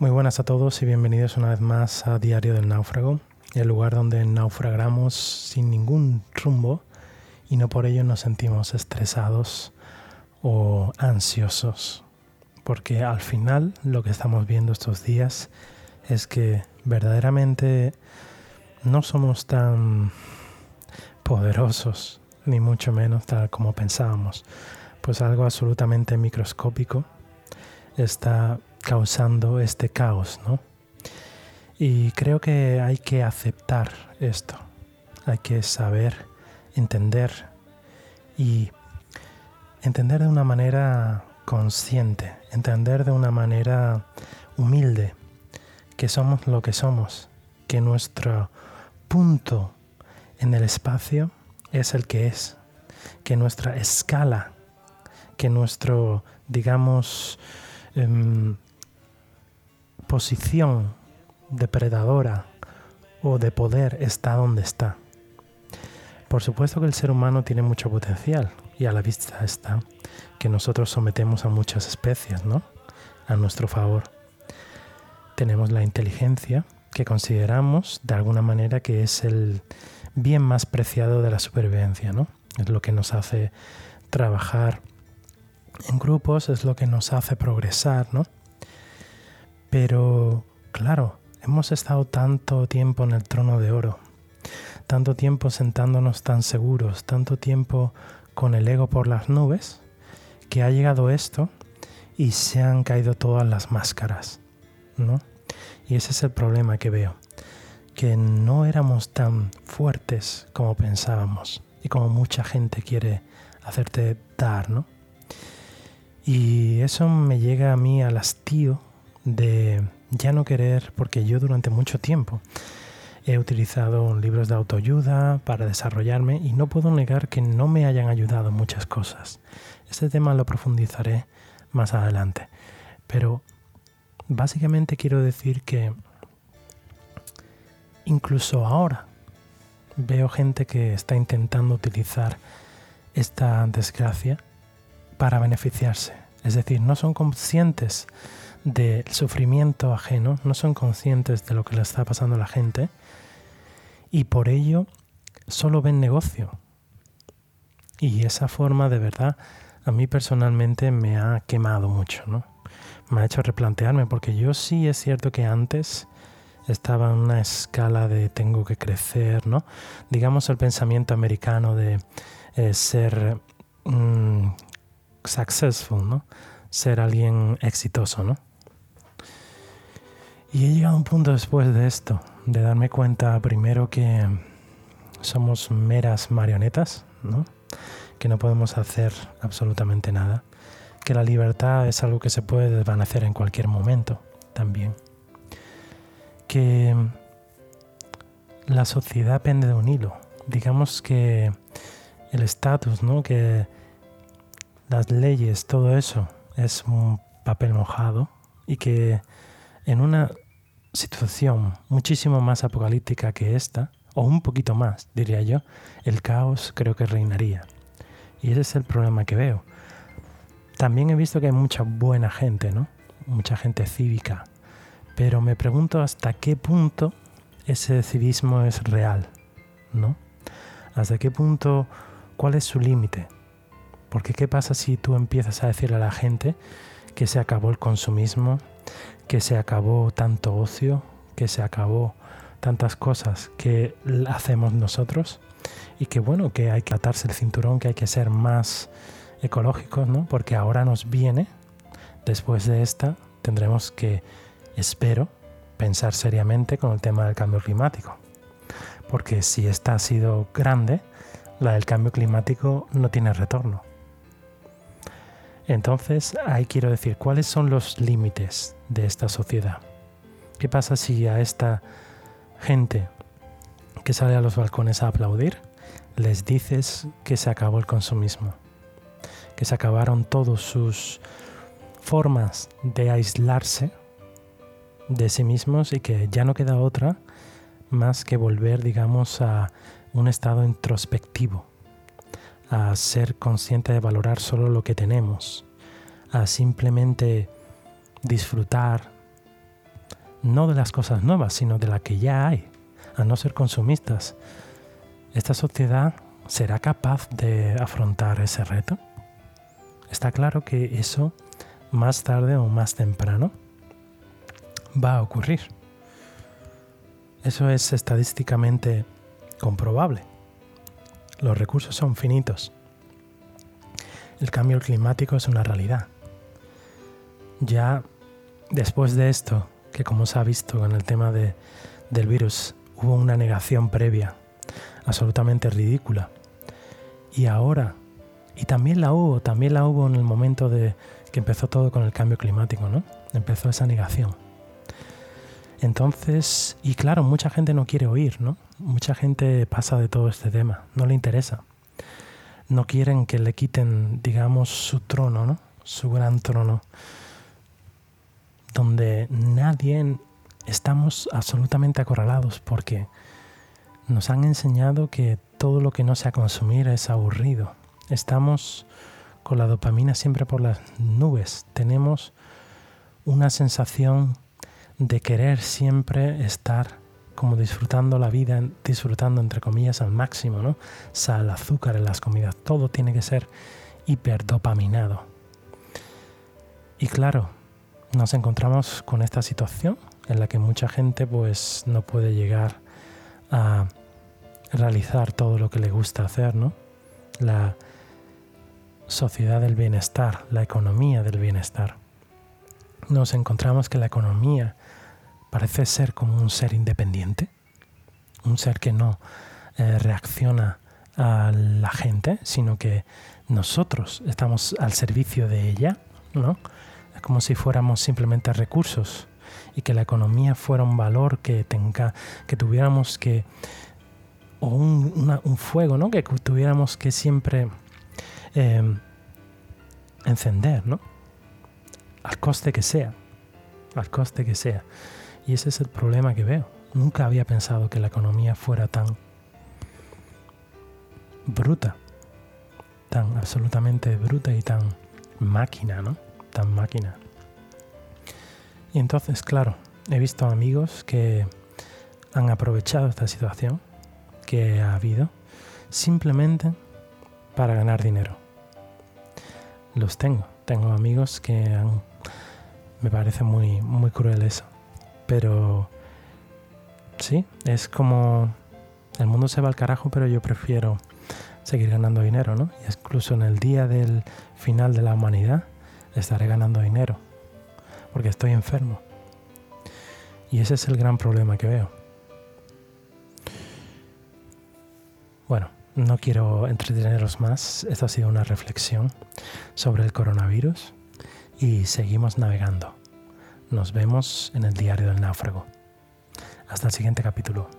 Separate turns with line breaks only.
Muy buenas a todos y bienvenidos una vez más a Diario del Náufrago, el lugar donde naufragamos sin ningún rumbo y no por ello nos sentimos estresados o ansiosos, porque al final lo que estamos viendo estos días es que verdaderamente no somos tan poderosos, ni mucho menos tal como pensábamos, pues algo absolutamente microscópico está causando este caos, ¿no? Y creo que hay que aceptar esto, hay que saber, entender y entender de una manera consciente, entender de una manera humilde que somos lo que somos, que nuestro punto en el espacio es el que es, que nuestra escala, que nuestro, digamos, em, posición depredadora o de poder está donde está. Por supuesto que el ser humano tiene mucho potencial y a la vista está que nosotros sometemos a muchas especies, ¿no? A nuestro favor. Tenemos la inteligencia que consideramos de alguna manera que es el bien más preciado de la supervivencia, ¿no? Es lo que nos hace trabajar en grupos, es lo que nos hace progresar, ¿no? Pero, claro, hemos estado tanto tiempo en el trono de oro, tanto tiempo sentándonos tan seguros, tanto tiempo con el ego por las nubes, que ha llegado esto y se han caído todas las máscaras, ¿no? Y ese es el problema que veo, que no éramos tan fuertes como pensábamos y como mucha gente quiere hacerte dar, ¿no? Y eso me llega a mí al hastío de ya no querer, porque yo durante mucho tiempo he utilizado libros de autoayuda para desarrollarme y no puedo negar que no me hayan ayudado muchas cosas. Este tema lo profundizaré más adelante. Pero básicamente quiero decir que incluso ahora veo gente que está intentando utilizar esta desgracia para beneficiarse. Es decir, no son conscientes del sufrimiento ajeno, no son conscientes de lo que le está pasando a la gente y por ello solo ven negocio. Y esa forma de verdad a mí personalmente me ha quemado mucho, ¿no? Me ha hecho replantearme porque yo sí es cierto que antes estaba en una escala de tengo que crecer, ¿no? Digamos el pensamiento americano de eh, ser mm, successful, ¿no? Ser alguien exitoso, ¿no? Y he llegado a un punto después de esto, de darme cuenta primero que somos meras marionetas, ¿no? que no podemos hacer absolutamente nada, que la libertad es algo que se puede desvanecer en cualquier momento también, que la sociedad pende de un hilo, digamos que el estatus, ¿no? que las leyes, todo eso es un papel mojado y que en una situación muchísimo más apocalíptica que esta, o un poquito más, diría yo, el caos creo que reinaría. Y ese es el problema que veo. También he visto que hay mucha buena gente, ¿no? Mucha gente cívica. Pero me pregunto hasta qué punto ese civismo es real, ¿no? Hasta qué punto, cuál es su límite. Porque qué pasa si tú empiezas a decirle a la gente que se acabó el consumismo, que se acabó tanto ocio, que se acabó tantas cosas que hacemos nosotros y que bueno, que hay que atarse el cinturón, que hay que ser más ecológicos, ¿no? Porque ahora nos viene, después de esta, tendremos que, espero, pensar seriamente con el tema del cambio climático. Porque si esta ha sido grande, la del cambio climático no tiene retorno. Entonces, ahí quiero decir, ¿cuáles son los límites de esta sociedad? ¿Qué pasa si a esta gente que sale a los balcones a aplaudir les dices que se acabó el consumismo? Que se acabaron todas sus formas de aislarse de sí mismos y que ya no queda otra más que volver, digamos, a un estado introspectivo a ser consciente de valorar solo lo que tenemos, a simplemente disfrutar no de las cosas nuevas, sino de la que ya hay, a no ser consumistas. ¿Esta sociedad será capaz de afrontar ese reto? Está claro que eso, más tarde o más temprano, va a ocurrir. Eso es estadísticamente comprobable. Los recursos son finitos. El cambio climático es una realidad. Ya después de esto, que como se ha visto en el tema de, del virus, hubo una negación previa, absolutamente ridícula. Y ahora, y también la hubo, también la hubo en el momento de que empezó todo con el cambio climático, ¿no? Empezó esa negación. Entonces, y claro, mucha gente no quiere oír, ¿no? Mucha gente pasa de todo este tema, no le interesa. No quieren que le quiten, digamos, su trono, ¿no? Su gran trono donde nadie estamos absolutamente acorralados porque nos han enseñado que todo lo que no sea consumir es aburrido. Estamos con la dopamina siempre por las nubes. Tenemos una sensación de querer siempre estar como disfrutando la vida, disfrutando entre comillas al máximo, ¿no? Sal, azúcar en las comidas, todo tiene que ser hiperdopaminado. Y claro, nos encontramos con esta situación en la que mucha gente pues no puede llegar a realizar todo lo que le gusta hacer, ¿no? La sociedad del bienestar, la economía del bienestar. Nos encontramos que la economía parece ser como un ser independiente, un ser que no eh, reacciona a la gente, sino que nosotros estamos al servicio de ella, ¿no? como si fuéramos simplemente recursos y que la economía fuera un valor que tenga, que tuviéramos que, o un, fuego, ¿no? Que tuviéramos que siempre em, encender, ¿no? Al coste que sea, al coste que sea. Y ese es el problema que veo. Nunca había pensado que la economía fuera tan bruta, tan absolutamente bruta y tan máquina, ¿no? tan máquina. Y entonces, claro, he visto amigos que han aprovechado esta situación que ha habido simplemente para ganar dinero. Los tengo, tengo amigos que han, me parece muy, muy cruel eso. Pero sí, es como el mundo se va al carajo, pero yo prefiero seguir ganando dinero, ¿no? Y incluso en el día del final de la humanidad, estaré ganando dinero, porque estoy enfermo. Y ese es el gran problema que veo. Bueno, no quiero entreteneros más, esto ha sido una reflexión sobre el coronavirus y seguimos navegando. Nos vemos en el diario del náufrago. Hasta el siguiente capítulo.